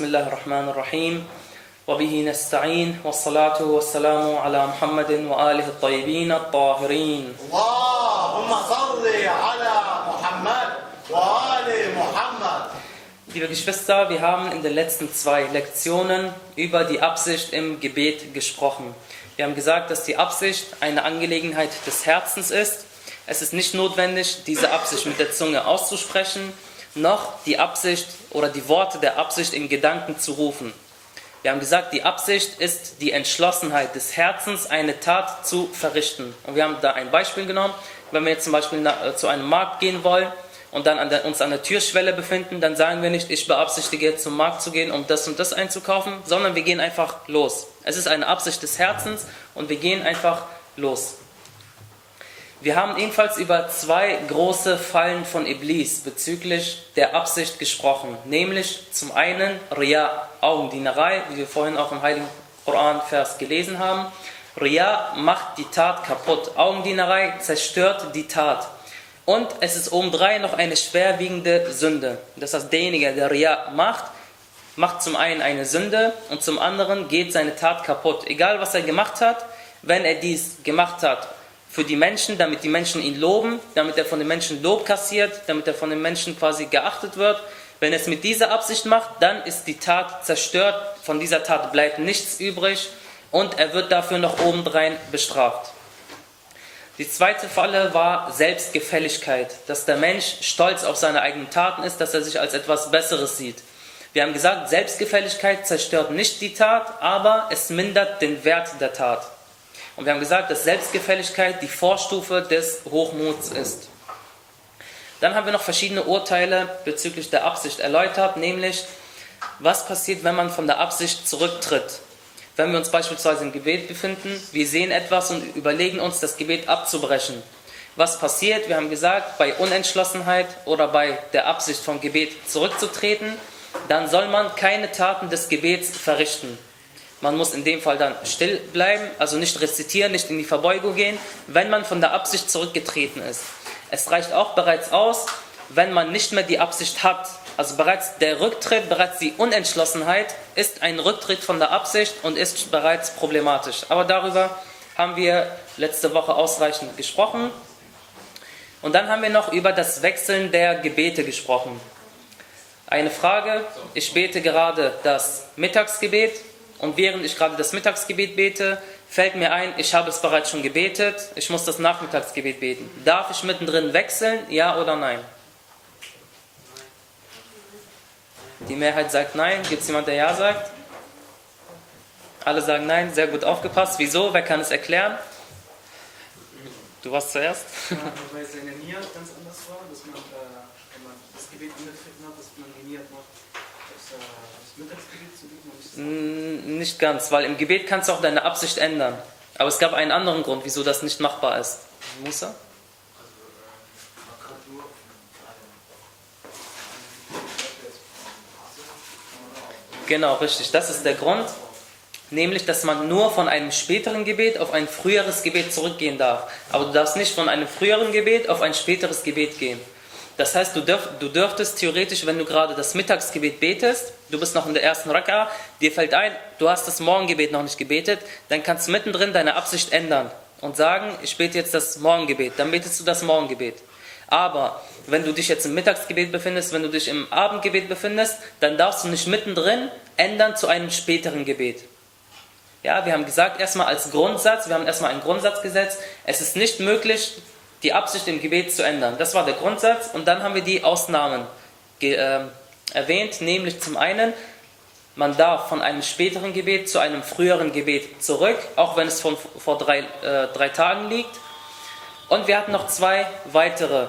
بسم الله الرحمن الرحيم وبه نستعين والصلاة والسلام على محمد وآله الطيبين الطاهرين اللهم صل على محمد وآل محمد Liebe Geschwister, wir haben in den letzten zwei Lektionen über die Absicht im Gebet gesprochen. Wir haben gesagt, dass die Absicht eine Angelegenheit des Herzens ist. Es ist nicht notwendig, diese Absicht mit der Zunge auszusprechen, noch die Absicht oder die Worte der Absicht in Gedanken zu rufen. Wir haben gesagt, die Absicht ist die Entschlossenheit des Herzens, eine Tat zu verrichten. Und wir haben da ein Beispiel genommen. Wenn wir jetzt zum Beispiel nach, zu einem Markt gehen wollen und dann uns an der Türschwelle befinden, dann sagen wir nicht, ich beabsichtige jetzt zum Markt zu gehen, um das und das einzukaufen, sondern wir gehen einfach los. Es ist eine Absicht des Herzens und wir gehen einfach los. Wir haben ebenfalls über zwei große Fallen von Iblis bezüglich der Absicht gesprochen, nämlich zum einen Ria, Augendienerei, wie wir vorhin auch im Heiligen Koran-Vers gelesen haben. Ria macht die Tat kaputt, Augendienerei zerstört die Tat. Und es ist obendrein noch eine schwerwiegende Sünde. Das heißt, derjenige, der Ria macht, macht zum einen eine Sünde und zum anderen geht seine Tat kaputt. Egal was er gemacht hat, wenn er dies gemacht hat für die Menschen, damit die Menschen ihn loben, damit er von den Menschen Lob kassiert, damit er von den Menschen quasi geachtet wird. Wenn er es mit dieser Absicht macht, dann ist die Tat zerstört, von dieser Tat bleibt nichts übrig und er wird dafür noch obendrein bestraft. Die zweite Falle war Selbstgefälligkeit, dass der Mensch stolz auf seine eigenen Taten ist, dass er sich als etwas Besseres sieht. Wir haben gesagt, Selbstgefälligkeit zerstört nicht die Tat, aber es mindert den Wert der Tat. Und wir haben gesagt, dass Selbstgefälligkeit die Vorstufe des Hochmuts ist. Dann haben wir noch verschiedene Urteile bezüglich der Absicht erläutert, nämlich was passiert, wenn man von der Absicht zurücktritt. Wenn wir uns beispielsweise im Gebet befinden, wir sehen etwas und überlegen uns, das Gebet abzubrechen. Was passiert? Wir haben gesagt, bei Unentschlossenheit oder bei der Absicht vom Gebet zurückzutreten, dann soll man keine Taten des Gebets verrichten. Man muss in dem Fall dann still bleiben, also nicht rezitieren, nicht in die Verbeugung gehen, wenn man von der Absicht zurückgetreten ist. Es reicht auch bereits aus, wenn man nicht mehr die Absicht hat. Also bereits der Rücktritt, bereits die Unentschlossenheit ist ein Rücktritt von der Absicht und ist bereits problematisch. Aber darüber haben wir letzte Woche ausreichend gesprochen. Und dann haben wir noch über das Wechseln der Gebete gesprochen. Eine Frage, ich bete gerade das Mittagsgebet und während ich gerade das Mittagsgebet bete, fällt mir ein, ich habe es bereits schon gebetet, ich muss das Nachmittagsgebet beten. Darf ich mittendrin wechseln, ja oder nein? Die Mehrheit sagt nein. Gibt es jemand, der ja sagt? Alle sagen nein, sehr gut aufgepasst. Wieso? Wer kann es erklären? Du warst zuerst. Ja, weil seine Nia ganz anders war, dass man, äh, wenn man das Gebet angetreten hat, dass man geniert macht, das, äh, das Mittagsgebet nicht ganz, weil im Gebet kannst du auch deine Absicht ändern. Aber es gab einen anderen Grund, wieso das nicht machbar ist. Musa? Genau, richtig. Das ist der Grund. Nämlich, dass man nur von einem späteren Gebet auf ein früheres Gebet zurückgehen darf. Aber du darfst nicht von einem früheren Gebet auf ein späteres Gebet gehen. Das heißt, du, dürf, du dürftest theoretisch, wenn du gerade das Mittagsgebet betest, du bist noch in der ersten Raka, dir fällt ein, du hast das Morgengebet noch nicht gebetet, dann kannst du mittendrin deine Absicht ändern und sagen, ich bete jetzt das Morgengebet. Dann betest du das Morgengebet. Aber wenn du dich jetzt im Mittagsgebet befindest, wenn du dich im Abendgebet befindest, dann darfst du nicht mittendrin ändern zu einem späteren Gebet. Ja, wir haben gesagt, erstmal als Grundsatz, wir haben erstmal einen Grundsatz gesetzt, es ist nicht möglich, die Absicht im Gebet zu ändern. Das war der Grundsatz und dann haben wir die Ausnahmen äh, erwähnt, nämlich zum einen, man darf von einem späteren Gebet zu einem früheren Gebet zurück, auch wenn es von vor drei, äh, drei Tagen liegt. Und wir hatten noch zwei weitere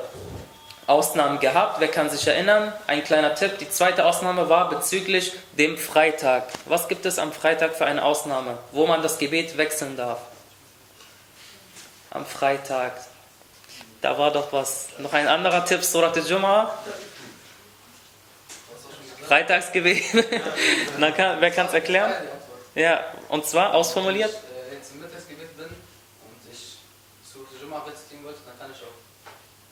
Ausnahmen gehabt. Wer kann sich erinnern? Ein kleiner Tipp. Die zweite Ausnahme war bezüglich dem Freitag. Was gibt es am Freitag für eine Ausnahme, wo man das Gebet wechseln darf? Am Freitag. Da war doch was. Noch ein anderer Tipp, Surat al-Jum'ah. Freitagsgebet. Na, kann, wer kann es erklären? Ja, und zwar ausformuliert? Wenn ich jetzt im Mittagsgebet bin und ich Surat al-Jum'ah rezitieren wollte, dann kann ich auch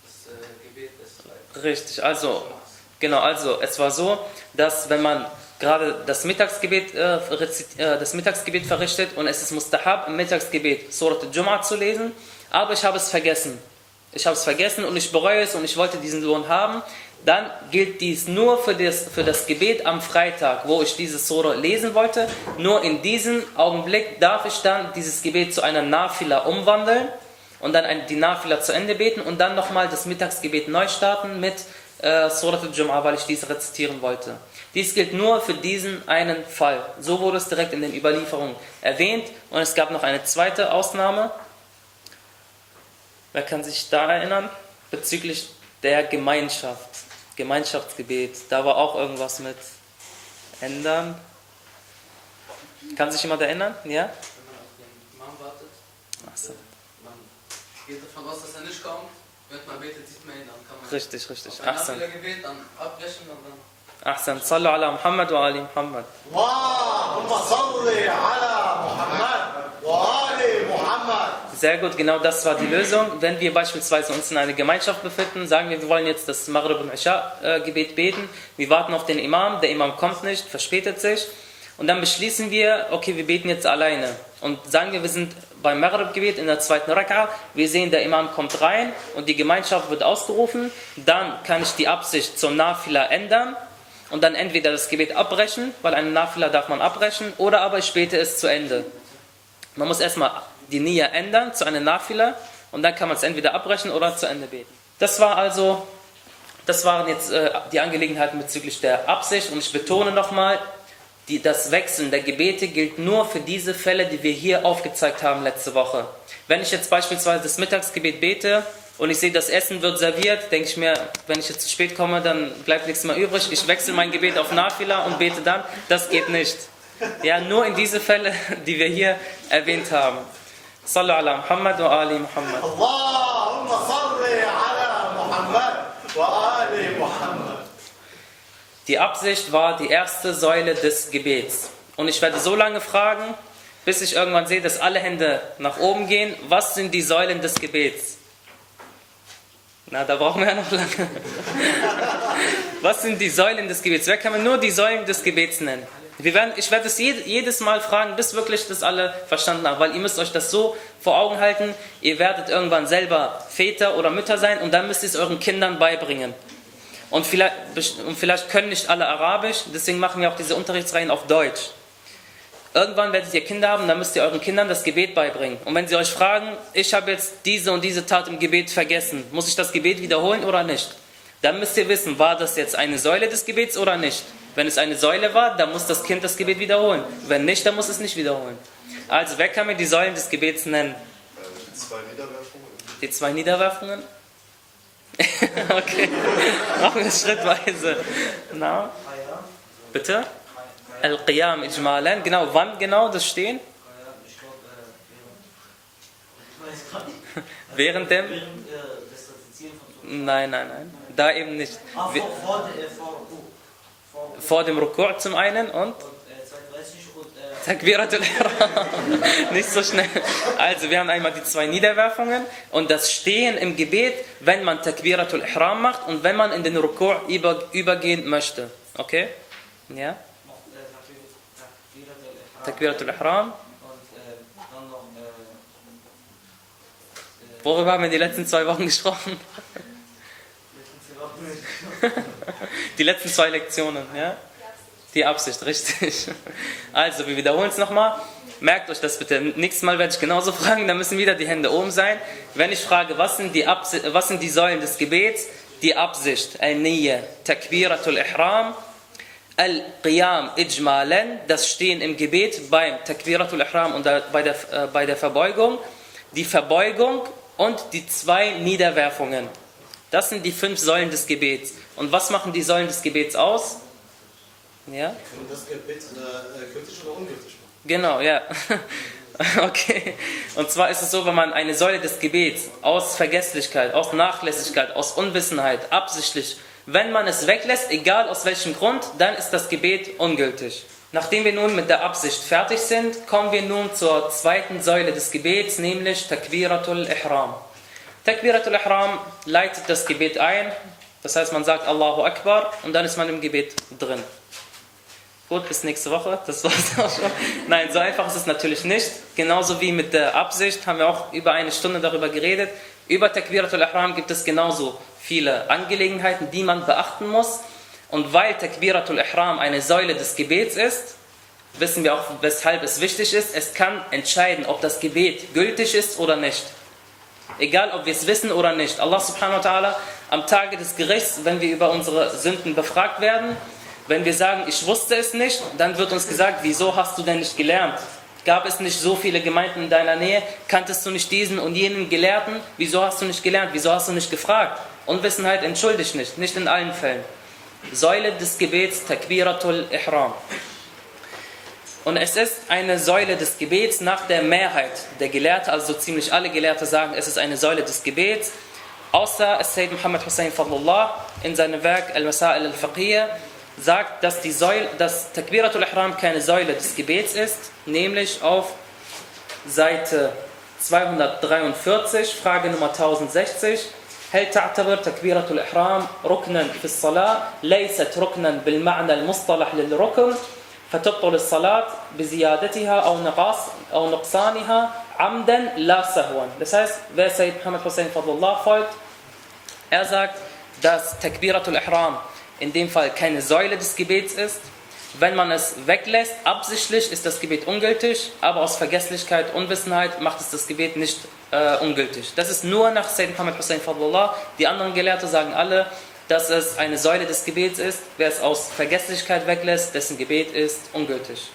das äh, Gebet des. Richtig, also Genau, also es war so, dass wenn man gerade das Mittagsgebet, äh, äh, das Mittagsgebet verrichtet und es ist mustahab im Mittagsgebet Surat al-Jum'ah zu lesen, aber ich habe es vergessen. Ich habe es vergessen und ich bereue es und ich wollte diesen Lohn haben, dann gilt dies nur für das, für das Gebet am Freitag, wo ich diese Surah lesen wollte. Nur in diesem Augenblick darf ich dann dieses Gebet zu einer Nafila umwandeln und dann die Nafila zu Ende beten und dann nochmal das Mittagsgebet neu starten mit äh, Surat al-Jum'ah, weil ich dies rezitieren wollte. Dies gilt nur für diesen einen Fall. So wurde es direkt in den Überlieferungen erwähnt und es gab noch eine zweite Ausnahme. Wer kann sich da erinnern? Bezüglich der Gemeinschaft, Gemeinschaftsgebet. Da war auch irgendwas mit ändern. Kann sich jemand erinnern? Ja? Wenn man auf den Imam wartet, Achso. man geht davon aus, dass er nicht kommt. Wenn man betet, sieht man ihn, dann kann man Richtig, richtig. auf ein Ahsan. Gebet dann abbrechen und dann Ahsan. Sallu ala Muhammad wa ali Muhammad. اللهم صل على محمد وآل محمد sehr gut, genau das war die Lösung. Wenn wir beispielsweise uns in einer Gemeinschaft befinden, sagen wir, wir wollen jetzt das Maghrib und Isha-Gebet beten, wir warten auf den Imam, der Imam kommt nicht, verspätet sich und dann beschließen wir, okay, wir beten jetzt alleine. Und sagen wir, wir sind beim Maghrib-Gebet in der zweiten Raka, wir sehen, der Imam kommt rein und die Gemeinschaft wird ausgerufen, dann kann ich die Absicht zur Nafila ändern und dann entweder das Gebet abbrechen, weil eine Nafila darf man abbrechen, oder aber ich bete es zu Ende. Man muss erstmal die Nia ändern zu einer Nafila und dann kann man es entweder abbrechen oder zu Ende beten. Das war also, das waren jetzt äh, die Angelegenheiten bezüglich der Absicht und ich betone nochmal, das Wechseln der Gebete gilt nur für diese Fälle, die wir hier aufgezeigt haben letzte Woche. Wenn ich jetzt beispielsweise das Mittagsgebet bete und ich sehe, das Essen wird serviert, denke ich mir, wenn ich jetzt zu spät komme, dann bleibt nichts mehr übrig. Ich wechsle mein Gebet auf Nafila und bete dann. Das geht nicht. Ja, nur in diese Fälle, die wir hier erwähnt haben. Sallu ala Muhammad wa ali Muhammad. اللهم صل على محمد وآل محمد Die Absicht war die erste Säule des Gebets. Und ich werde so lange fragen, bis ich irgendwann sehe, dass alle Hände nach oben gehen. Was sind die Säulen des Gebets? Na, da brauchen wir ja noch lange. Was sind die Säulen des Gebets? Wer kann mir nur die Säulen des Gebets nennen? Wir werden, ich werde es jed- jedes Mal fragen, bis wirklich das alle verstanden haben, weil ihr müsst euch das so vor Augen halten, ihr werdet irgendwann selber Väter oder Mütter sein und dann müsst ihr es euren Kindern beibringen. Und vielleicht, und vielleicht können nicht alle Arabisch, deswegen machen wir auch diese Unterrichtsreihen auf Deutsch. Irgendwann werdet ihr Kinder haben, dann müsst ihr euren Kindern das Gebet beibringen. Und wenn sie euch fragen, ich habe jetzt diese und diese Tat im Gebet vergessen, muss ich das Gebet wiederholen oder nicht? Dann müsst ihr wissen, war das jetzt eine Säule des Gebets oder nicht? Wenn es eine Säule war, dann muss das Kind das Gebet wiederholen. Wenn nicht, dann muss es nicht wiederholen. Also, wer kann mir die Säulen des Gebets nennen? Die zwei Niederwerfungen. Die zwei Niederwerfungen? okay, machen wir es schrittweise. Na? Bitte? Al-Qiyam Ijmalan. Genau, wann genau das Stehen? Ich glaube, äh, während, ich weiß gar nicht, Während dem? äh. Nein, nein, nein. Da eben nicht. Vor, vor, vor, Ruku. Vor, dem Ruku' zum einen und und 32 und Takbiratul Ihram. Nicht so schnell. Also, wir haben einmal die zwei Niederwerfungen und das Stehen im Gebet, wenn man Takbiratul Ihram macht und wenn man in den Ruku' über, übergehen möchte. Okay? Ja? Takbiratul Ihram. Worüber haben wir die letzten zwei Wochen gesprochen? Die letzten zwei Lektionen, ja? Die Absicht, richtig. Also, wir wiederholen es nochmal. Merkt euch das bitte. Nächstes Mal werde ich genauso fragen, da müssen wieder die Hände oben sein. Wenn ich frage, was sind die, Absi was sind die Säulen des Gebets? Die Absicht, Al-Niyya, Takbiratul Ihram, Al-Qiyam Ijmalen, das Stehen im Gebet beim Takbiratul Ihram und bei der, äh, bei der Verbeugung, die Verbeugung und die zwei Niederwerfungen. Das sind die fünf Säulen des Gebets. Und was machen die Säulen des Gebets aus? Ja? Können das Gebet äh, gültig oder ungültig machen? Genau, ja. Okay. Und zwar ist es so, wenn man eine Säule des Gebets aus Vergesslichkeit, aus Nachlässigkeit, aus Unwissenheit, absichtlich, wenn man es weglässt, egal aus welchem Grund, dann ist das Gebet ungültig. Nachdem wir nun mit der Absicht fertig sind, kommen wir nun zur zweiten Säule des Gebets, nämlich Takbiratul Ihram. Takbiratul Ihram leitet das Gebet ein Das heißt, man sagt Allahu Akbar und dann ist man im Gebet drin. Gut, bis nächste Woche. Das war's auch schon. Nein, so einfach ist es natürlich nicht. Genauso wie mit der Absicht haben wir auch über eine Stunde darüber geredet. Über Takbiratul Ihram gibt es genauso viele Angelegenheiten, die man beachten muss. Und weil Takbiratul Ihram eine Säule des Gebets ist, wissen wir auch, weshalb es wichtig ist. Es kann entscheiden, ob das Gebet gültig ist oder nicht. Egal, ob wir es wissen oder nicht. Allah subhanahu wa ta'ala am Tage des Gerichts, wenn wir über unsere Sünden befragt werden, wenn wir sagen, ich wusste es nicht, dann wird uns gesagt, wieso hast du denn nicht gelernt? Gab es nicht so viele Gemeinden in deiner Nähe? Kanntest du nicht diesen und jenen Gelehrten? Wieso hast du nicht gelernt? Wieso hast du nicht gefragt? Unwissenheit entschuldigt nicht, nicht in allen Fällen. Säule des Gebets, Takbiratul Ihram. Und es ist eine Säule des Gebets nach der Mehrheit der Gelehrten, also ziemlich alle Gelehrte sagen, es ist eine Säule des Gebets, außer Sayyid Muhammad Hussein Fadlullah in seinem Werk Al-Masail al-Faqiyya sagt, dass, die Säule, dass Takbiratul Ihram keine Säule des Gebets ist, nämlich auf Seite 243, Frage Nummer 1060. هل تعتبر تكبيرة الإحرام ركنا في الصلاة ليست ركنا بالمعنى المصطلح للركن فتبطل الصلاة بزيادتها أو نقص أو نقصانها عمدا لا سهوا. Das heißt, wer Sayyid Muhammad Hussein Fadlullah folgt, er sagt, dass Takbiratul Ihram in dem Fall keine Säule des Gebets ist. Wenn man es weglässt, absichtlich ist das Gebet ungültig, aber aus Vergesslichkeit, Unwissenheit macht es das Gebet nicht äh, ungültig. Das ist nur nach Sayyid Muhammad Hussein Fadlullah. Die anderen Gelehrte sagen alle, dass es eine Säule des Gebets ist. Wer es aus Vergesslichkeit weglässt, dessen Gebet ist ungültig.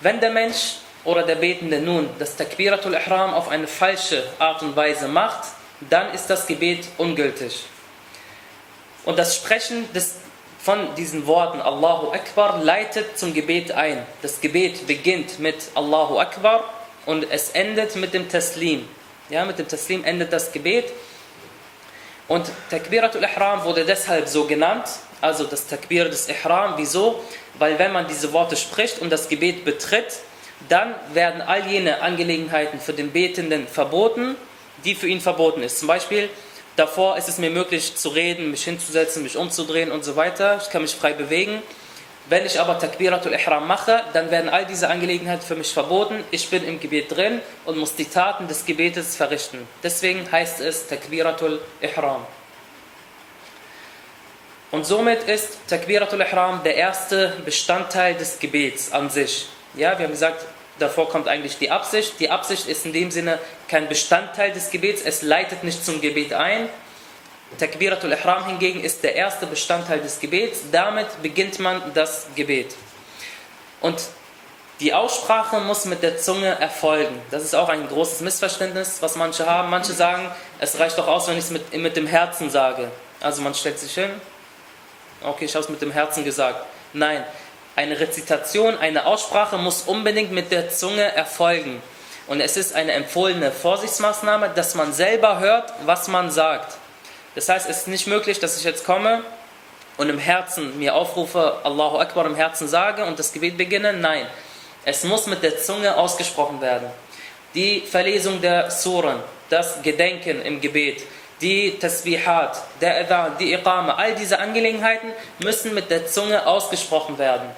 Wenn der Mensch oder der Betende nun das Takbiratul Ihram auf eine falsche Art und Weise macht, dann ist das Gebet ungültig. Und das Sprechen des, von diesen Worten Allahu Akbar leitet zum Gebet ein. Das Gebet beginnt mit Allahu Akbar und es endet mit dem Taslim. Ja, mit dem Taslim endet das Gebet. Und Takbiratul Ihram wurde deshalb so genannt, also das Takbir des Ihram. Wieso? Weil wenn man diese Worte spricht und das Gebet betritt, dann werden all jene Angelegenheiten für den Betenden verboten, die für ihn verboten ist. Zum Beispiel Davor ist es mir möglich zu reden, mich hinzusetzen, mich umzudrehen und so weiter. Ich kann mich frei bewegen. Wenn ich aber Takbiratul Ihram mache, dann werden all diese Angelegenheiten für mich verboten. Ich bin im Gebet drin und muss die Taten des Gebetes verrichten. Deswegen heißt es Takbiratul Ihram. Und somit ist Takbiratul Ihram der erste Bestandteil des Gebets an sich. Ja, wir haben gesagt, davor kommt eigentlich die Absicht. Die Absicht ist in dem Sinne kein Bestandteil des Gebets, es leitet nicht zum Gebet ein. Takbiratul Ihram hingegen ist der erste Bestandteil des Gebets, damit beginnt man das Gebet. Und die Aussprache muss mit der Zunge erfolgen. Das ist auch ein großes Missverständnis, was manche haben. Manche sagen, es reicht doch aus, wenn ich es mit, mit dem Herzen sage. Also man stellt sich hin, okay, ich habe es mit dem Herzen gesagt. Nein, eine Rezitation, eine Aussprache muss unbedingt mit der Zunge erfolgen. Und es ist eine empfohlene Vorsichtsmaßnahme, dass man selber hört, was man sagt. Das heißt, es ist nicht möglich, dass ich jetzt komme und im Herzen mir aufrufe, Allahu Akbar im Herzen sage und das Gebet beginne. Nein, es muss mit der Zunge ausgesprochen werden. Die Verlesung der Suren, das Gedenken im Gebet, die Tasbihat, der Adhan, die Iqama, all diese Angelegenheiten müssen mit der Zunge ausgesprochen werden.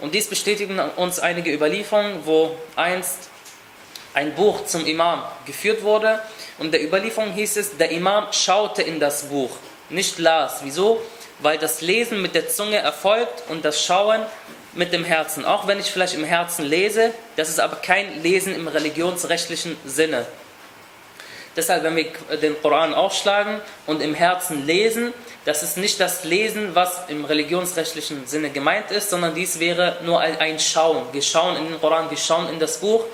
Und dies bestätigen uns einige Überlieferungen, wo einst ein Buch zum Imam geführt wurde. Und der Überlieferung hieß es, der Imam schaute in das Buch, nicht las. Wieso? Weil das Lesen mit der Zunge erfolgt und das Schauen mit dem Herzen. Auch wenn ich vielleicht im Herzen lese, das ist aber kein Lesen im religionsrechtlichen Sinne. Deshalb, wenn wir den Koran aufschlagen und im Herzen lesen, das ist nicht das Lesen, was im religionsrechtlichen Sinne gemeint ist, sondern dies wäre nur ein Schauen. Wir schauen in den Koran, wir schauen in das Buch.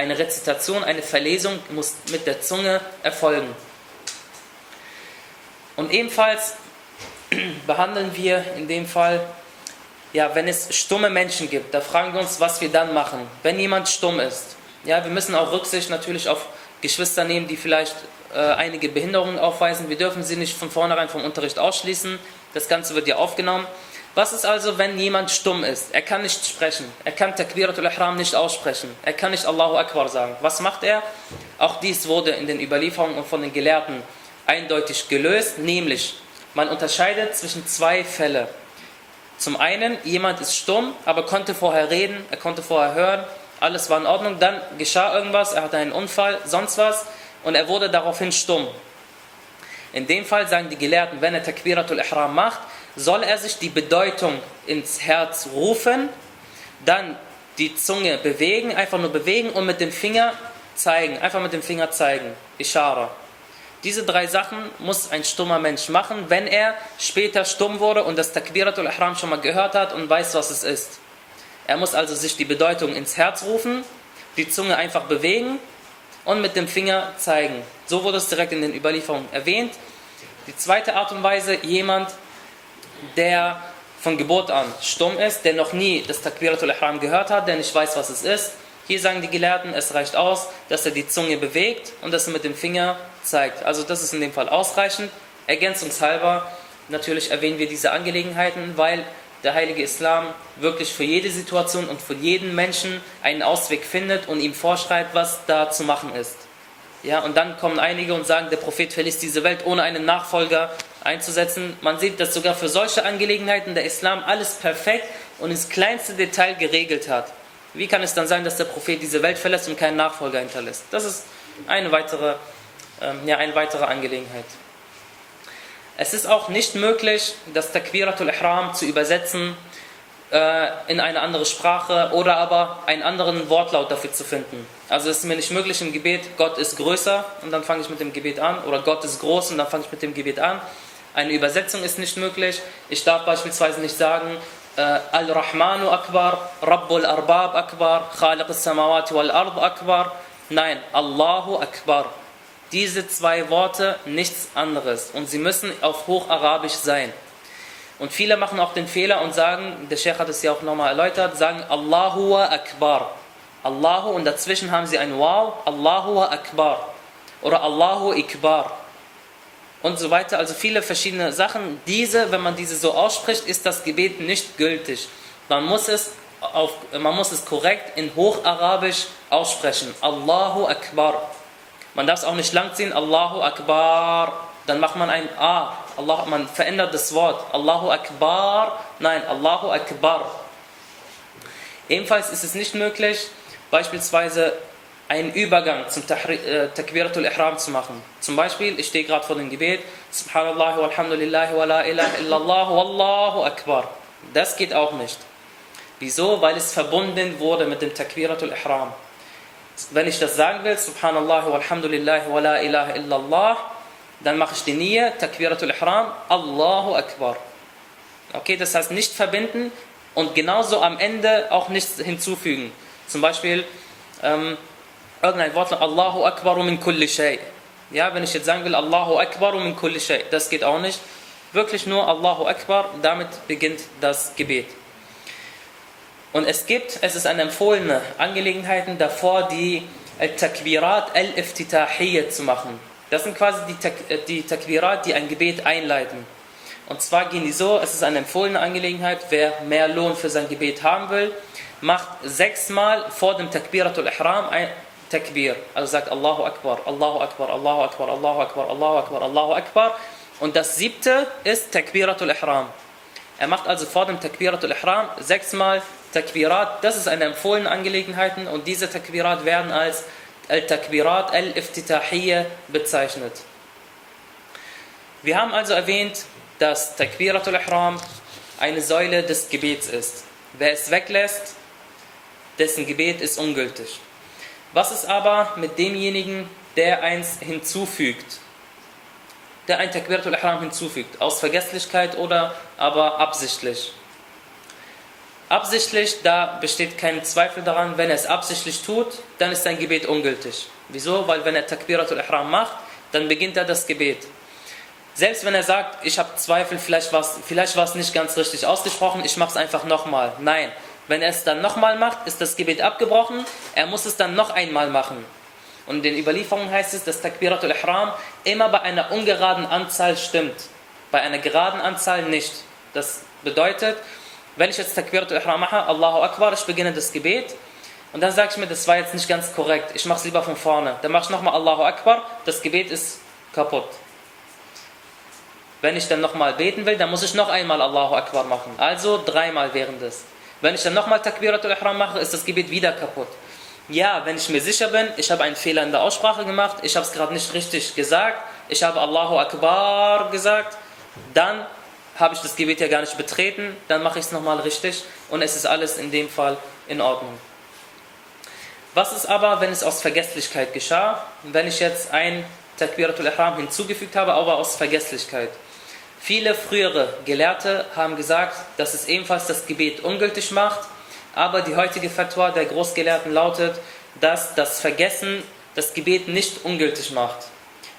Eine Rezitation, eine Verlesung muss mit der Zunge erfolgen. Und ebenfalls behandeln wir in dem Fall, ja, wenn es stumme Menschen gibt, da fragen wir uns, was wir dann machen, wenn jemand stumm ist. Ja, wir müssen auch Rücksicht natürlich auf Geschwister nehmen, die vielleicht äh, einige Behinderungen aufweisen. Wir dürfen sie nicht von vornherein vom Unterricht ausschließen. Das Ganze wird ja aufgenommen. Was ist also, wenn jemand stumm ist? Er kann nicht sprechen. Er kann Takbiratul Ihram nicht aussprechen. Er kann nicht Allahu Akbar sagen. Was macht er? Auch dies wurde in den Überlieferungen und von den Gelehrten eindeutig gelöst, nämlich man unterscheidet zwischen zwei Fällen. Zum einen, jemand ist stumm, aber konnte vorher reden, er konnte vorher hören, alles war in Ordnung, dann geschah irgendwas, er hatte einen Unfall, sonst was und er wurde daraufhin stumm. In dem Fall sagen die Gelehrten, wenn er Takbiratul Ihram macht, soll er sich die Bedeutung ins Herz rufen, dann die Zunge bewegen, einfach nur bewegen und mit dem Finger zeigen, einfach mit dem Finger zeigen, Ishara. Diese drei Sachen muss ein stummer Mensch machen, wenn er später stumm wurde und das Takbiratul Ihram schon mal gehört hat und weiß, was es ist. Er muss also sich die Bedeutung ins Herz rufen, die Zunge einfach bewegen und mit dem Finger zeigen. So wurde es direkt in den Überlieferungen erwähnt. Die zweite Art und Weise, jemand, der von Geburt an stumm ist, der noch nie das Takbiratul Ihram gehört hat, der nicht weiß, was es ist. Hier sagen die Gelehrten, es reicht aus, dass er die Zunge bewegt und dass er mit dem Finger zeigt. Also das ist in dem Fall ausreichend. Ergänzungshalber natürlich erwähnen wir diese Angelegenheiten, weil der heilige Islam wirklich für jede Situation und für jeden Menschen einen Ausweg findet und ihm vorschreibt, was da zu machen ist. Ja, und dann kommen einige und sagen, der Prophet verließ diese Welt ohne einen Nachfolger einzusetzen. Man sieht, dass sogar für solche Angelegenheiten der Islam alles perfekt und ins kleinste Detail geregelt hat. Wie kann es dann sein, dass der Prophet diese Welt verlässt und keinen Nachfolger hinterlässt? Das ist eine weitere, ähm, ja, eine weitere Angelegenheit. Es ist auch nicht möglich, das Takbiratul Ihram zu übersetzen äh, in eine andere Sprache oder aber einen anderen Wortlaut dafür zu finden. Also es ist mir nicht möglich im Gebet, Gott ist größer und dann fange ich mit dem Gebet an oder Gott ist groß und dann fange ich mit dem Gebet an. Eine Übersetzung ist nicht möglich. Ich darf beispielsweise nicht sagen, äh, Al-Rahmanu Akbar, Rabbul Arbab Akbar, Khaliq al-Samawati wal-Ard Akbar. Nein, Allahu Akbar. Diese zwei Worte, nichts anderes. Und sie müssen auf Hocharabisch sein. Und viele machen auch den Fehler und sagen, der Sheikh hat es ja auch nochmal erläutert, sagen Allahu Akbar. Allahu und dazwischen haben sie ein Wow, Allahu Akbar. Oder Allahu Ikbar und so weiter. Also viele verschiedene Sachen. Diese, wenn man diese so ausspricht, ist das Gebet nicht gültig. Man muss es, auf, man muss es korrekt in Hocharabisch aussprechen. Allahu Akbar. Man darf es auch nicht langziehen. Allahu Akbar. Dann macht man ein A. Allah, man verändert das Wort. Allahu Akbar. Nein, Allahu Akbar. Ebenfalls ist es nicht möglich, beispielsweise einen Übergang zum äh, Takbiratul Ihram zu machen. Zum Beispiel, ich stehe gerade vor dem Gebet, Subhanallah walhamdulillah wa la ilaha illallah wallahu akbar. Das geht auch nicht. Wieso? Weil es verbunden wurde mit dem Takbiratul Ihram. Wenn ich das sagen will, Subhanallah walhamdulillah wa la ilaha illallah, dann mache ich die Niyyah, Takbiratul Ihram, Allahu Akbar. Okay, das heißt nicht verbinden und genauso am Ende auch nichts hinzufügen. Zum Beispiel, ähm, irgendein Wort, Allahu Akbar min kulli shay. Ja, wenn ich jetzt sagen will, Allahu Akbar min kulli shay, das geht auch nicht. Wirklich nur Allahu Akbar, damit beginnt das Gebet. Und es gibt, es ist eine empfohlene Angelegenheit davor, die Al-Takbirat Al-Iftitahiyya zu machen. Das sind quasi die, Tak äh, die Takbirat, die ein Gebet einleiten. Und zwar gehen die so, es ist eine empfohlene Angelegenheit, wer mehr Lohn für sein Gebet haben will, macht sechsmal vor dem Takbiratul Ihram Takbir. Also sagt Allahu Akbar, Allahu Akbar, Allahu Akbar, Allahu Akbar, Allahu Akbar, Allahu Akbar. Und das siebte ist Takbiratul Ihram. Er macht also vor dem Takbiratul Ihram sechsmal Takbirat. Das ist eine empfohlene Angelegenheit und diese Takbirat werden als Al-Takbirat Al-Iftitahiyya bezeichnet. Wir haben also erwähnt, dass Takbiratul Ihram eine Säule des Gebets ist. Wer es weglässt, dessen Gebet ist ungültig. Was ist aber mit demjenigen, der eins hinzufügt? Der ein Takbiratul Ihram hinzufügt, aus Vergesslichkeit oder aber absichtlich. Absichtlich, da besteht kein Zweifel daran, wenn er es absichtlich tut, dann ist sein Gebet ungültig. Wieso? Weil wenn er Takbiratul Ihram macht, dann beginnt er das Gebet. Selbst wenn er sagt, ich habe Zweifel, vielleicht war es vielleicht nicht ganz richtig ausgesprochen, ich mache es einfach nochmal. Nein, wenn er es dann nochmal macht, ist das Gebet abgebrochen. Er muss es dann noch einmal machen. Und in den Überlieferungen heißt es, dass Takbiratul Ihram immer bei einer ungeraden Anzahl stimmt. Bei einer geraden Anzahl nicht. Das bedeutet, wenn ich jetzt Takbiratul Ihram mache, Allahu Akbar, ich beginne das Gebet. Und dann sage ich mir, das war jetzt nicht ganz korrekt. Ich mache es lieber von vorne. Dann mache ich nochmal Allahu Akbar, das Gebet ist kaputt. Wenn ich dann nochmal beten will, dann muss ich noch einmal Allahu Akbar machen. Also dreimal während des. Wenn ich dann nochmal Takbiratul Ihram mache, ist das Gebet wieder kaputt. Ja, wenn ich mir sicher bin, ich habe einen Fehler in der Aussprache gemacht, ich habe es gerade nicht richtig gesagt, ich habe Allahu Akbar gesagt, dann habe ich das Gebet ja gar nicht betreten, dann mache ich es nochmal richtig und es ist alles in dem Fall in Ordnung. Was ist aber, wenn es aus Vergesslichkeit geschah? Wenn ich jetzt ein Takbiratul Ihram hinzugefügt habe, aber aus Vergesslichkeit. Viele frühere Gelehrte haben gesagt, dass es ebenfalls das Gebet ungültig macht, aber die heutige Fatwa der Großgelehrten lautet, dass das Vergessen das Gebet nicht ungültig macht.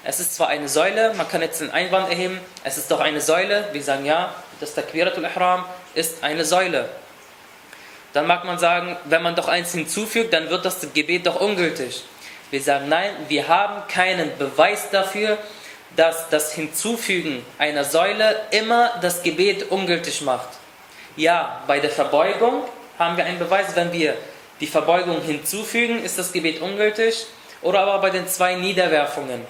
Es ist zwar eine Säule, man kann jetzt den Einwand erheben, es ist doch eine Säule, wir sagen ja, das Takbiratul Ihram ist eine Säule. Dann mag man sagen, wenn man doch eins hinzufügt, dann wird das Gebet doch ungültig. Wir sagen nein, wir haben keinen Beweis dafür, dass das Hinzufügen einer Säule immer das Gebet ungültig macht. Ja, bei der Verbeugung haben wir einen Beweis, wenn wir die Verbeugung hinzufügen, ist das Gebet ungültig. Oder aber bei den zwei Niederwerfungen.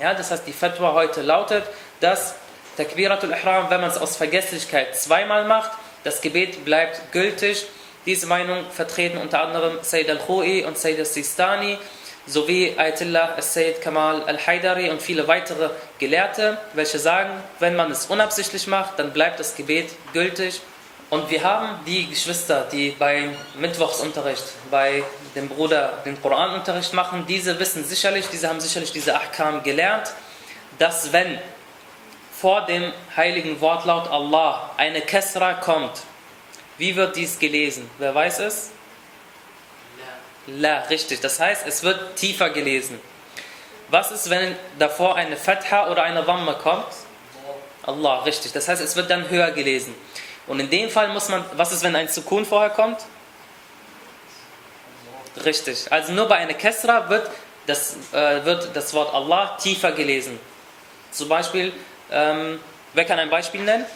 Ja, das heißt, die Fatwa heute lautet, dass Takbiratul Ihram, wenn man es aus Vergesslichkeit zweimal macht, das Gebet bleibt gültig. Diese Meinung vertreten unter anderem Sayyid al-Khoi und Sayyid al-Sistani sowie Ayatollah al-Sayyid Kamal al-Haidari und viele weitere Gelehrte, welche sagen, wenn man es unabsichtlich macht, dann bleibt das Gebet gültig. Und wir haben die Geschwister, die beim Mittwochsunterricht, bei dem Bruder den Koranunterricht machen, diese wissen sicherlich, diese haben sicherlich diese Ahkam gelernt, dass wenn vor dem heiligen Wortlaut Allah eine Kesra kommt, wie wird dies gelesen? Wer weiß es? La, richtig. Das heißt, es wird tiefer gelesen. Was ist, wenn davor eine Fatha oder eine Dhamma kommt? Allah, richtig. Das heißt, es wird dann höher gelesen. Und in dem Fall muss man, was ist, wenn ein Sukun vorher kommt? Richtig. Also nur bei einer Kesra wird das, äh, wird das Wort Allah tiefer gelesen. Zum Beispiel, ähm, wer kann ein Beispiel nennen?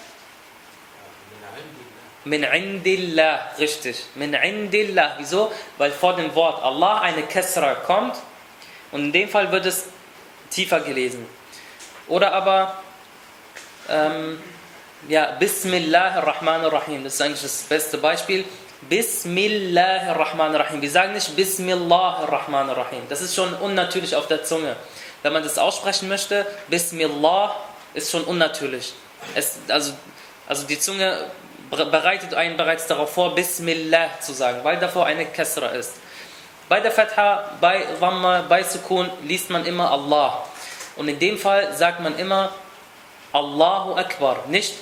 Min indillah, richtig. Min indillah. Wieso? Weil vor dem Wort Allah eine Kesra kommt und in dem Fall wird es tiefer gelesen. Oder aber, ähm, ja, Bismillahirrahmanirrahim. Das ist eigentlich das beste Beispiel. Bismillahirrahmanirrahim. Wir sagen nicht Bismillahirrahmanirrahim. Das ist schon unnatürlich auf der Zunge. Wenn man das aussprechen möchte, Bismillah ist schon unnatürlich. Es, also, also die Zunge bereitet einen bereits darauf vor, Bismillah zu sagen, weil davor eine Kasra ist. Bei der Fatha, bei Dhamma, bei Sukun liest man immer Allah. Und in dem Fall sagt man immer Allahu Akbar, nicht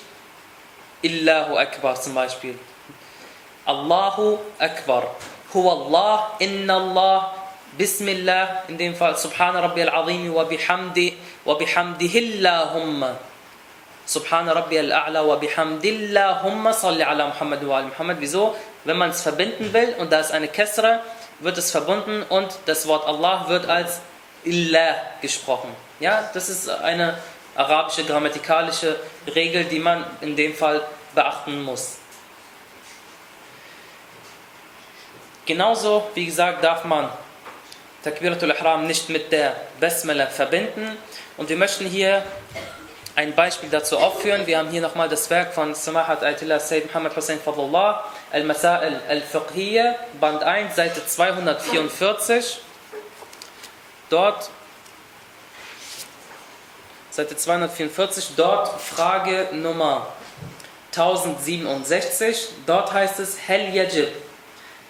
Illahu Akbar zum Beispiel. Allahu Akbar. Huwa Allah, Inna Allah, Bismillah, in dem Fall Subhana Rabbi al-Azim wa bihamdi wa bihamdihillahumma. Subhana Rabbi al-A'la wa bihamdillahumma salli ala Muhammad wa ala Muhammad. Wieso? Wenn man es verbinden will und da ist eine Kesra, wird es verbunden und das Wort Allah wird als Illah gesprochen. Ja, das ist eine arabische grammatikalische Regel, die man in dem Fall beachten muss. Genauso, wie gesagt, darf man Takbiratul Ihram nicht mit der Basmala verbinden. Und wir möchten hier ein Beispiel dazu aufführen. Wir haben hier nochmal das Werk von Samahat Ayatollah Sayyid Muhammad Hussein Fadullah, Al-Masail al-Fiqhiyya, Band 1, Seite 244. Dort, Seite 244, dort Frage Nummer 1067. Dort heißt es, Hel yajib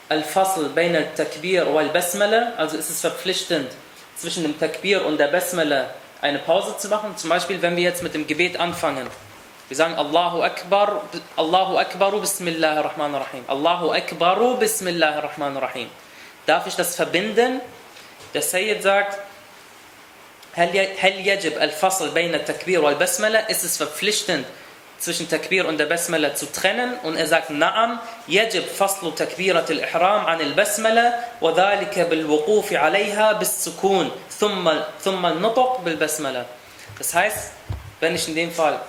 al-fasl bain al-takbir wal-basmala, also ist es verpflichtend, zwischen dem Takbir und der Basmala eine Pause zu machen. Zum Beispiel, wenn wir jetzt mit dem Gebet anfangen. Wir sagen Allahu Akbar, Allahu Akbaru Bismillahir Rahmanir Rahim. Allahu Akbaru Bismillahir Rahmanir Rahim. Darf ich das verbinden? Der Sayyid sagt, هل يجب الفصل بين التكبير والبسملة? Ist es verpflichtend, zwischen Takbir und der Besmele zu trennen. Und er sagt Naam yajib faslu takbirat al-ihram an al-basmala wa dhalika bil wuquf 'alayha bis sukun thumma thumma nutq bil basmala das heißt wenn ich in dem Fall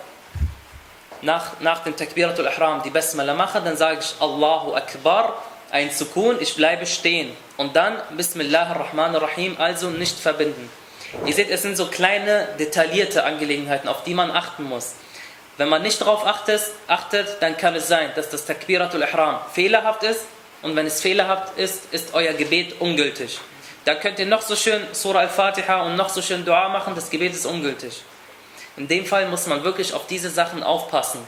nach nach dem Takbirat al-ihram die Basmala mache dann sage ich Allahu akbar ein Sukun ich bleibe stehen. Und dann Bismillah ar-Rahman ar-Rahim also nicht verbinden. Ihr seht, es sind so kleine, detaillierte Angelegenheiten, auf die man achten muss. Wenn man nicht darauf achtet, achtet, dann kann es sein, dass das Takbiratul Ihram fehlerhaft ist und wenn es fehlerhaft ist, ist euer Gebet ungültig. Dann könnt ihr noch so schön Surah Al-Fatiha und noch so schön Dua machen, das Gebet ist ungültig. In dem Fall muss man wirklich auf diese Sachen aufpassen.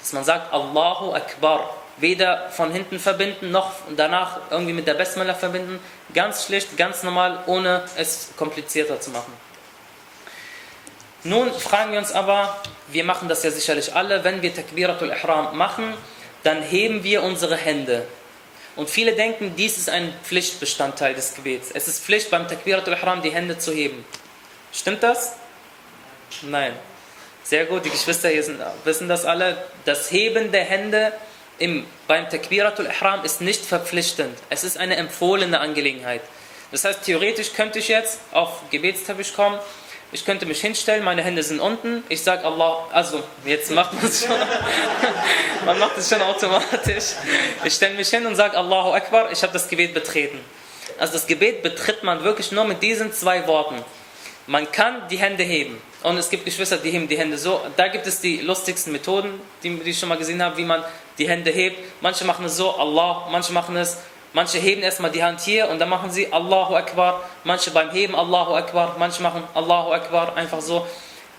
Dass man sagt Allahu Akbar. Weder von hinten verbinden, noch danach irgendwie mit der Basmala verbinden. Ganz schlicht, ganz normal, ohne es komplizierter zu machen. Nun fragen wir uns aber, wir machen das ja sicherlich alle, wenn wir Takbiratul Ihram machen, dann heben wir unsere Hände. Und viele denken, dies ist ein Pflichtbestandteil des Gebets. Es ist Pflicht beim Takbiratul Ihram die Hände zu heben. Stimmt das? Nein. Sehr gut, die Geschwister hier sind, wissen das alle. Das Heben der Hände im, beim Takbiratul Ihram ist nicht verpflichtend. Es ist eine empfohlene Angelegenheit. Das heißt, theoretisch könnte ich jetzt auf Gebetsteppich kommen, ich könnte mich hinstellen, meine Hände sind unten, ich sage Allah, also jetzt macht man es schon, man macht es schon automatisch. Ich stelle mich hin und sage Allahu Akbar, ich habe das Gebet betreten. Also das Gebet betritt man wirklich nur mit diesen zwei Worten. Man kann die Hände heben. Und es gibt Geschwister, die heben die Hände so. Da gibt es die lustigsten Methoden, die, die ich schon mal gesehen habe, wie man die Hände hebt. Manche machen es so, Allah, manche machen es, manche heben erstmal die Hand hier und dann machen sie Allahu Akbar. Manche beim Heben Allahu Akbar, manche machen Allahu Akbar, einfach so.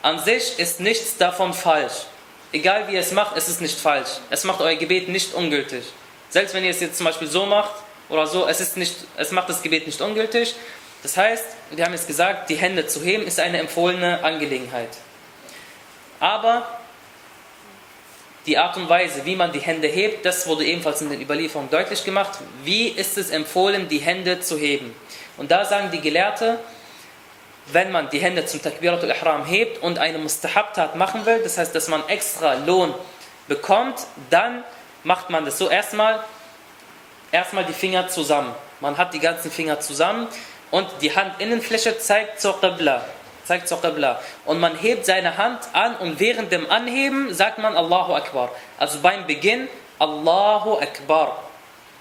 An sich ist nichts davon falsch. Egal wie ihr es macht, es ist nicht falsch. Es macht euer Gebet nicht ungültig. Selbst wenn ihr es jetzt zum Beispiel so macht oder so, es, ist nicht, es macht das Gebet nicht ungültig. Das heißt, wir haben jetzt gesagt, die Hände zu heben ist eine empfohlene Angelegenheit. Aber die Art und Weise, wie man die Hände hebt, das wurde ebenfalls in den Überlieferungen deutlich gemacht. Wie ist es empfohlen, die Hände zu heben? Und da sagen die Gelehrte, wenn man die Hände zum Takbiratul Ihram hebt und eine Mustahabtat machen will, das heißt, dass man extra Lohn bekommt, dann macht man das so erstmal, erstmal die Finger zusammen. Man hat die ganzen Finger zusammen und die Handinnenfläche zeigt zur Qibla. Zeigt zur Qibla. Und man hebt seine Hand an und während dem Anheben sagt man Allahu Akbar. Also beim Beginn Allahu Akbar.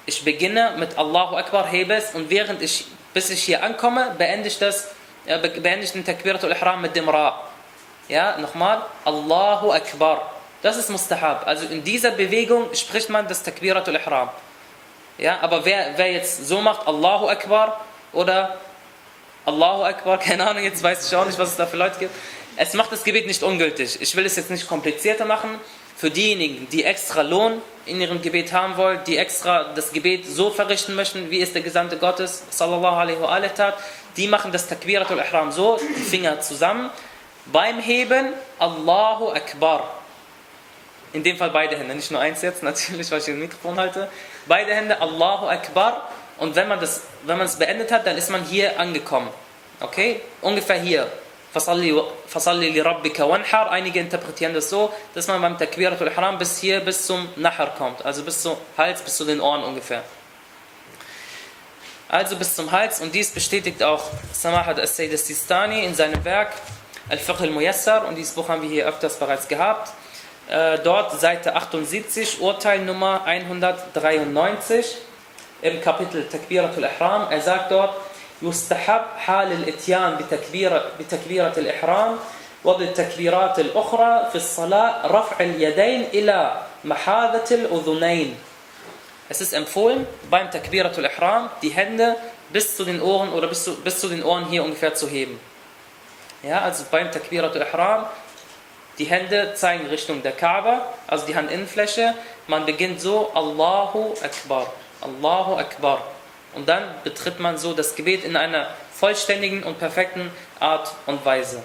Ich beginne mit Allahu Akbar, hebe es und während ich, bis ich hier ankomme, beende ich das, äh, beende ich den Takbiratul Ihram mit dem Ra. Ja, nochmal, Allahu Akbar. Das ist Mustahab. Also in dieser Bewegung spricht man das Takbiratul Ihram. Ja, aber wer, wer jetzt so macht, Allahu Akbar, oder Allahu Akbar, keine Ahnung, jetzt weiß ich auch nicht, was es da für Leute gibt. Es macht das Gebet nicht ungültig. Ich will es jetzt nicht komplizierter machen. Für diejenigen, die extra Lohn in ihrem Gebet haben wollen, die extra das Gebet so verrichten möchten, wie es der Gesandte Gottes, sallallahu alaihi wa alaihi, tat, die machen das Takbiratul Ihram so, die Finger zusammen. Beim Heben, Allahu Akbar. In dem Fall beide Hände, nicht nur eins jetzt, natürlich, weil ich ein Mikrofon halte. Beide Hände, Allahu Akbar. Und wenn man das, wenn man es beendet hat, dann ist man hier angekommen. Okay? Ungefähr hier. Fasalli li rabbika wanhar. Einige interpretieren das so, dass man beim Takbiratul Ihram bis hier, bis zum Nahar kommt. Also bis zum Hals, bis zu den Ohren ungefähr. Also bis zum Hals. Und dies bestätigt auch Samahat al-Sayyid al-Sistani in seinem Werk Al-Fiqh al-Muyassar. Und dieses Buch haben wir hier öfters bereits gehabt. Äh, dort Seite 78, Urteil Nummer 193 im Kapitel Takbiratul Ihram. Er sagt dort, يستحب حال الاتيان بتكبيرة بتكبيرة الإحرام وبالتكبيرات الأخرى في الصلاة رفع اليدين إلى محاذة الأذنين. Es ist empfohlen, beim Takbiratul Ihram die Hände bis zu den Ohren oder bis zu, bis zu den Ohren hier ungefähr zu heben. Ja, also beim Takbiratul Ihram die Hände zeigen Richtung der Kaaba, also die Handinnenfläche. Man beginnt so, Allahu Akbar. Allahu Akbar. Und dann betritt man so das Gebet in einer vollständigen und perfekten Art und Weise.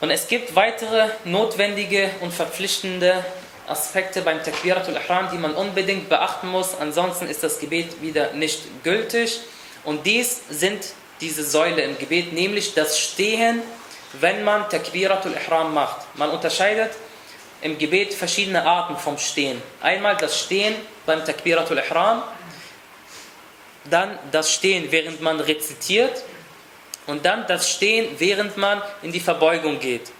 Und es gibt weitere notwendige und verpflichtende Aspekte beim Takbiratul Ihram, die man unbedingt beachten muss. Ansonsten ist das Gebet wieder nicht gültig. Und dies sind diese Säule im Gebet, nämlich das Stehen, wenn man Takbiratul Ihram macht. Man unterscheidet im Gebet verschiedene Arten vom Stehen. Einmal das Stehen beim Takbiratul Ihram, dann das Stehen, während man rezitiert und dann das Stehen, während man in die Verbeugung geht.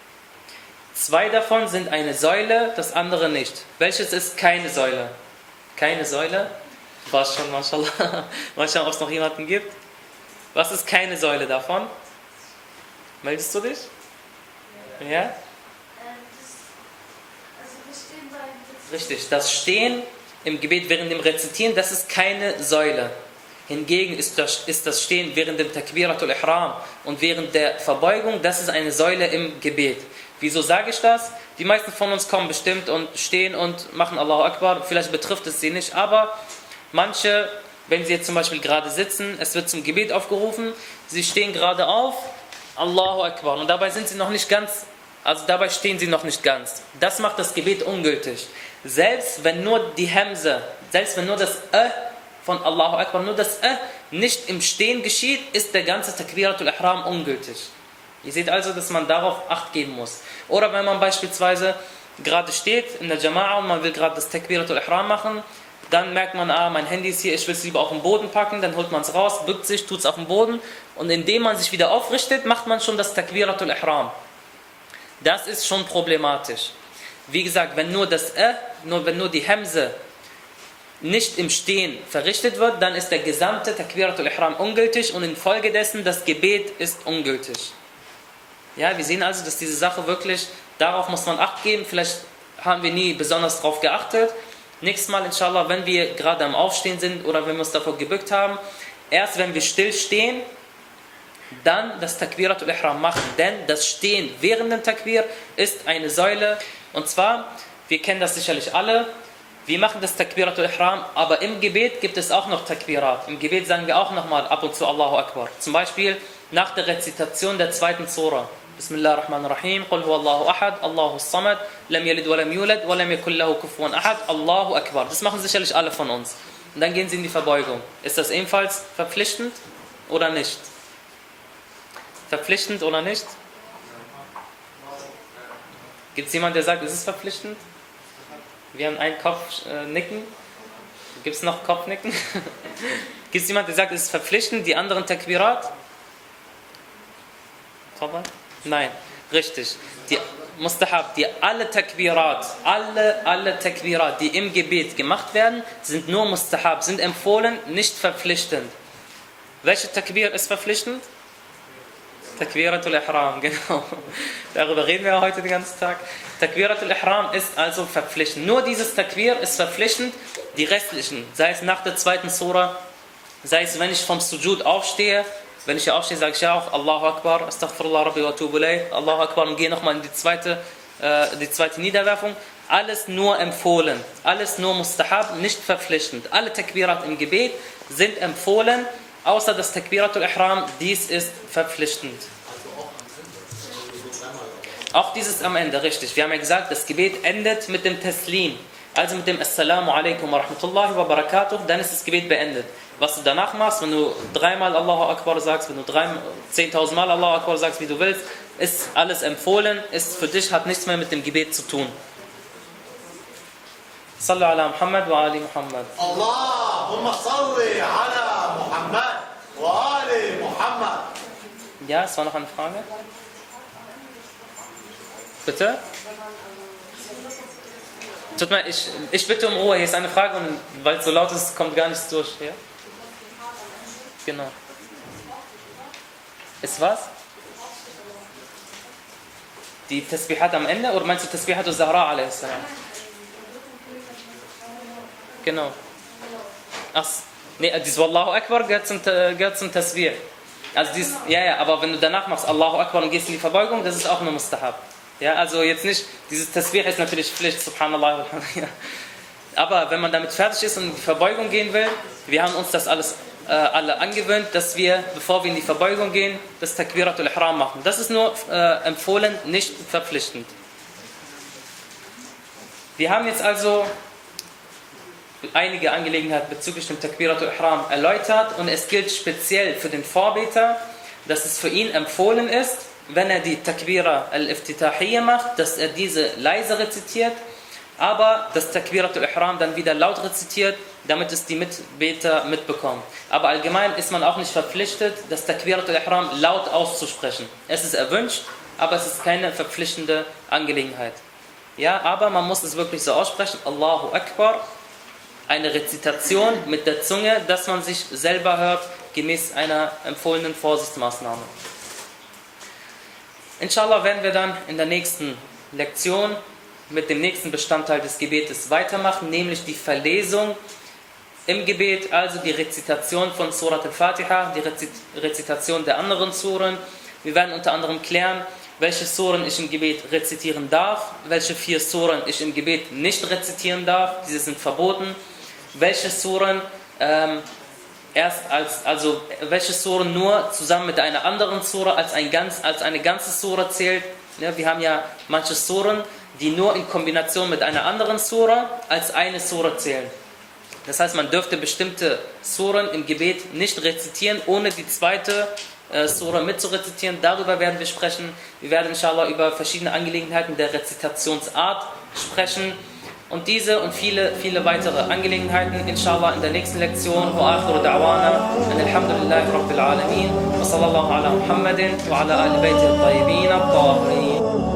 Zwei davon sind eine Säule, das andere nicht. Welches ist keine Säule? Keine Säule? War schon, mashallah. Mal schauen, ob es noch jemanden gibt. Was ist keine Säule davon? Meldest du dich? Ja? Äh, das, also wir stehen beim Richtig, das Stehen im Gebet während dem Rezitieren, das ist keine Säule. Hingegen ist das, ist das Stehen während dem Takbiratul Ihram und während der Verbeugung, das ist eine Säule im Gebet. Wieso sage ich das? Die meisten von uns kommen bestimmt und stehen und machen Allahu Akbar. Vielleicht betrifft es sie nicht, aber manche, wenn sie jetzt zum Beispiel gerade sitzen, es wird zum Gebet aufgerufen, sie stehen gerade auf, Allahu Akbar. Und dabei sind sie noch nicht ganz, also dabei stehen sie noch nicht ganz. Das macht das Gebet ungültig. Selbst wenn nur die Hemse, selbst wenn nur das Ä von Allahu Akbar, nur das Ä nicht im Stehen geschieht, ist der ganze Takbiratul Ihram ungültig. Ihr seht also, dass man darauf Acht geben muss. Oder wenn man beispielsweise gerade steht in der Jama'a und man will gerade das Takbiratul Ihram machen, dann merkt man, ah, mein Handy ist hier, ich will es lieber auf den Boden packen, dann holt man es raus, bückt sich, tut es auf den Boden und indem man sich wieder aufrichtet, macht man schon das Takbiratul Ihram. Das ist schon problematisch. Wie gesagt, wenn nur das Ä, nur, wenn nur die Hemse nicht im Stehen verrichtet wird, dann ist der gesamte Takbiratul Ihram ungültig und infolgedessen das Gebet ist ungültig. Ja, wir sehen also, dass diese Sache wirklich, darauf muss man Acht geben. Vielleicht haben wir nie besonders darauf geachtet. Nächstes Mal, inshallah, wenn wir gerade am Aufstehen sind oder wenn wir uns davor gebückt haben, erst wenn wir still stehen, dann das Takbirat Ihram machen. Denn das Stehen während dem Takbir ist eine Säule. Und zwar, wir kennen das sicherlich alle, wir machen das Takbirat Ihram, aber im Gebet gibt es auch noch Takbirat. Im Gebet sagen wir auch nochmal ab und zu Allahu Akbar. Zum Beispiel nach der Rezitation der zweiten Surah. Bismillah ar-Rahman ar-Rahim, Qul Allahu ahad, Allahu samad, lam yalid wa lam yulad, wa lam yakul lahu kufuwan ahad, Allahu Akbar. Das machen sicherlich alle von uns. Und dann gehen sie in die Verbeugung. Ist das ebenfalls verpflichtend oder nicht? Verpflichtend oder nicht? Gibt es jemanden der sagt ist es verpflichtend? Wir haben einen Kopf äh, nicken. Gibt es noch Kopfnicken? Gibt es jemanden der sagt ist es verpflichtend? Die anderen Takbirat? Nein, richtig. Die Mustahab, die alle Takbirat, alle, alle Takbirat, die im Gebet gemacht werden, sind nur Mustahab, sind empfohlen, nicht verpflichtend. Welche Takbir ist verpflichtend? Takbiratul Ihram, genau. Darüber reden wir heute den ganzen Tag. Takbiratul Ihram ist also verpflichtend. Nur dieses Takbir ist verpflichtend. Die restlichen, sei es nach der zweiten Surah, sei es wenn ich vom Sujud aufstehe, wenn ich hier aufstehe, sage ich ja auch Allahu Akbar, Astaghfirullah Rabbi wa Tubulay, Allahu Akbar und gehe nochmal in die zweite, äh, die zweite Niederwerfung. Alles nur empfohlen, alles nur mustahab, nicht verpflichtend. Alle Takbirat im Gebet sind empfohlen, außer das Takbiratul Ihram, dies ist verpflichtend. Auch dieses am Ende, richtig. Wir haben ja gesagt, das Gebet endet mit dem Taslim, also mit dem Assalamu alaikum wa rahmatullahi wa barakatuh, dann ist das Gebet beendet was du danach machst, wenn du dreimal Allahu Akbar sagst, wenn du 10.000 Mal Allahu Akbar sagst, wie du willst, ist alles empfohlen, ist für dich, hat nichts mehr mit dem Gebet zu tun. Sallu ala Muhammad wa ali Muhammad. Allahumma salli ala Muhammad wa ali Muhammad. Ja, es war noch eine Frage. Bitte? Tut mir, ich, ich bitte um Ruhe, hier ist eine Frage und weil es so laut ist, kommt gar nichts durch. Ja? Genau. Ist was? Die Tasbihat am Ende oder meinst du Tasbihat Zahra a.s.? Genau. Ach, nee, dieses Wallahu Akbar gehört zum, gehört zum Tasbih. Also dies, ja, ja, aber wenn du danach machst Allahu Akbar und gehst in die Verbeugung, das ist auch nur Mustahab. Ja, also jetzt nicht, dieses Tasbih ist natürlich Pflicht, Subhanallah. Aber wenn man damit fertig ist und in die Verbeugung gehen will, wir haben uns das alles äh, alle angewöhnt, dass wir, bevor wir in die Verbeugung gehen, das Takbiratul Ihram machen. Das ist nur äh, empfohlen, nicht verpflichtend. Wir haben jetzt also einige Angelegenheiten bezüglich dem Takbiratul Ihram erläutert und es gilt speziell für den Vorbeter, dass es für ihn empfohlen ist, wenn er die Takbira al-Iftitahiyya macht, dass er diese leise rezitiert, aber das Takbiratul Ihram dann wieder laut rezitiert, damit es die Mitbeter mitbekommen. Aber allgemein ist man auch nicht verpflichtet, das Takbiratul Ihram laut auszusprechen. Es ist erwünscht, aber es ist keine verpflichtende Angelegenheit. Ja, aber man muss es wirklich so aussprechen, Allahu Akbar, eine Rezitation mit der Zunge, dass man sich selber hört, gemäß einer empfohlenen Vorsichtsmaßnahme. Inshallah werden wir dann in der nächsten Lektion mit dem nächsten Bestandteil des Gebetes weitermachen, nämlich die Verlesung im Gebet, also die Rezitation von Surat al-Fatiha, die Rezit- Rezitation der anderen Suren. Wir werden unter anderem klären, welche Suren ich im Gebet rezitieren darf, welche vier Suren ich im Gebet nicht rezitieren darf, diese sind verboten, welche Suren ähm, erst als, also welche Suren nur zusammen mit einer anderen Sura als, ein ganz, als eine ganze Sura zählt. Ja, wir haben ja manche Suren, die nur in Kombination mit einer anderen Sura als eine Sura zählen. Das heißt, man dürfte bestimmte Suren im Gebet nicht rezitieren, ohne die zweite äh, Sura mitzurezitieren. Darüber werden wir sprechen. Wir werden inshallah über verschiedene Angelegenheiten der Rezitationsart sprechen. Und diese und viele, viele weitere Angelegenheiten inshallah in der nächsten Lektion. Wa akhiru da'wana an alhamdulillahi rabbil alamin. Wa sallallahu ala Muhammadin wa ala ali bayti al-tayyibin al-tahirin.